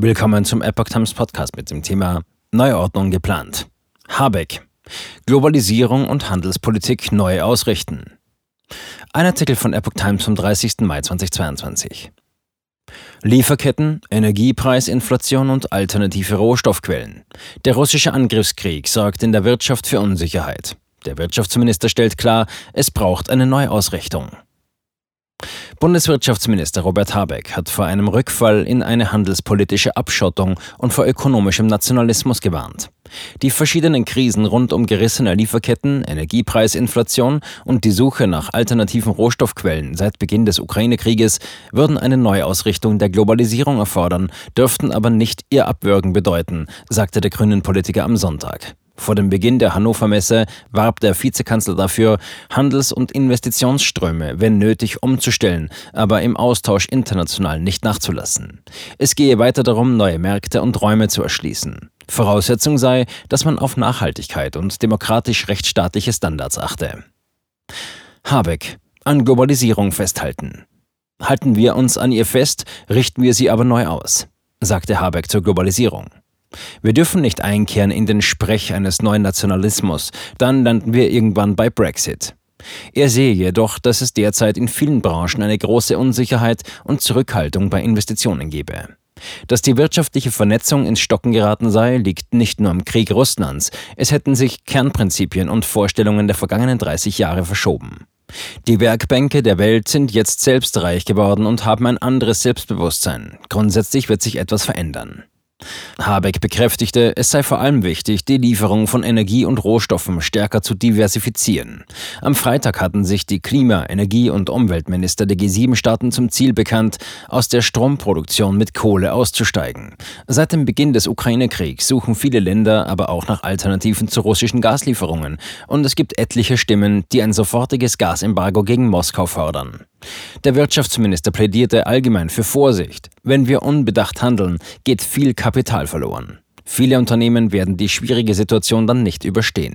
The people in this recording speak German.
Willkommen zum Epoch Times Podcast mit dem Thema Neuordnung geplant. Habeck. Globalisierung und Handelspolitik neu ausrichten. Ein Artikel von Epoch Times vom 30. Mai 2022. Lieferketten, Energiepreisinflation und alternative Rohstoffquellen. Der russische Angriffskrieg sorgt in der Wirtschaft für Unsicherheit. Der Wirtschaftsminister stellt klar, es braucht eine Neuausrichtung. Bundeswirtschaftsminister Robert Habeck hat vor einem Rückfall in eine handelspolitische Abschottung und vor ökonomischem Nationalismus gewarnt. Die verschiedenen Krisen rund um gerissene Lieferketten, Energiepreisinflation und die Suche nach alternativen Rohstoffquellen seit Beginn des Ukraine-Krieges würden eine Neuausrichtung der Globalisierung erfordern, dürften aber nicht ihr Abwürgen bedeuten, sagte der grünen Politiker am Sonntag. Vor dem Beginn der Hannover Messe warb der Vizekanzler dafür, Handels- und Investitionsströme, wenn nötig, umzustellen, aber im Austausch international nicht nachzulassen. Es gehe weiter darum, neue Märkte und Räume zu erschließen. Voraussetzung sei, dass man auf Nachhaltigkeit und demokratisch-rechtsstaatliche Standards achte. Habeck. An Globalisierung festhalten. Halten wir uns an ihr fest, richten wir sie aber neu aus, sagte Habeck zur Globalisierung. Wir dürfen nicht einkehren in den Sprech eines neuen Nationalismus, dann landen wir irgendwann bei Brexit. Er sehe jedoch, dass es derzeit in vielen Branchen eine große Unsicherheit und Zurückhaltung bei Investitionen gebe. Dass die wirtschaftliche Vernetzung ins Stocken geraten sei, liegt nicht nur am Krieg Russlands, es hätten sich Kernprinzipien und Vorstellungen der vergangenen 30 Jahre verschoben. Die Werkbänke der Welt sind jetzt selbst reich geworden und haben ein anderes Selbstbewusstsein. Grundsätzlich wird sich etwas verändern. Habeck bekräftigte, es sei vor allem wichtig, die Lieferung von Energie und Rohstoffen stärker zu diversifizieren. Am Freitag hatten sich die Klima-, Energie- und Umweltminister der G7-Staaten zum Ziel bekannt, aus der Stromproduktion mit Kohle auszusteigen. Seit dem Beginn des Ukraine-Kriegs suchen viele Länder aber auch nach Alternativen zu russischen Gaslieferungen, und es gibt etliche Stimmen, die ein sofortiges Gasembargo gegen Moskau fordern. Der Wirtschaftsminister plädierte allgemein für Vorsicht. Wenn wir unbedacht handeln, geht viel Kapital verloren. Viele Unternehmen werden die schwierige Situation dann nicht überstehen.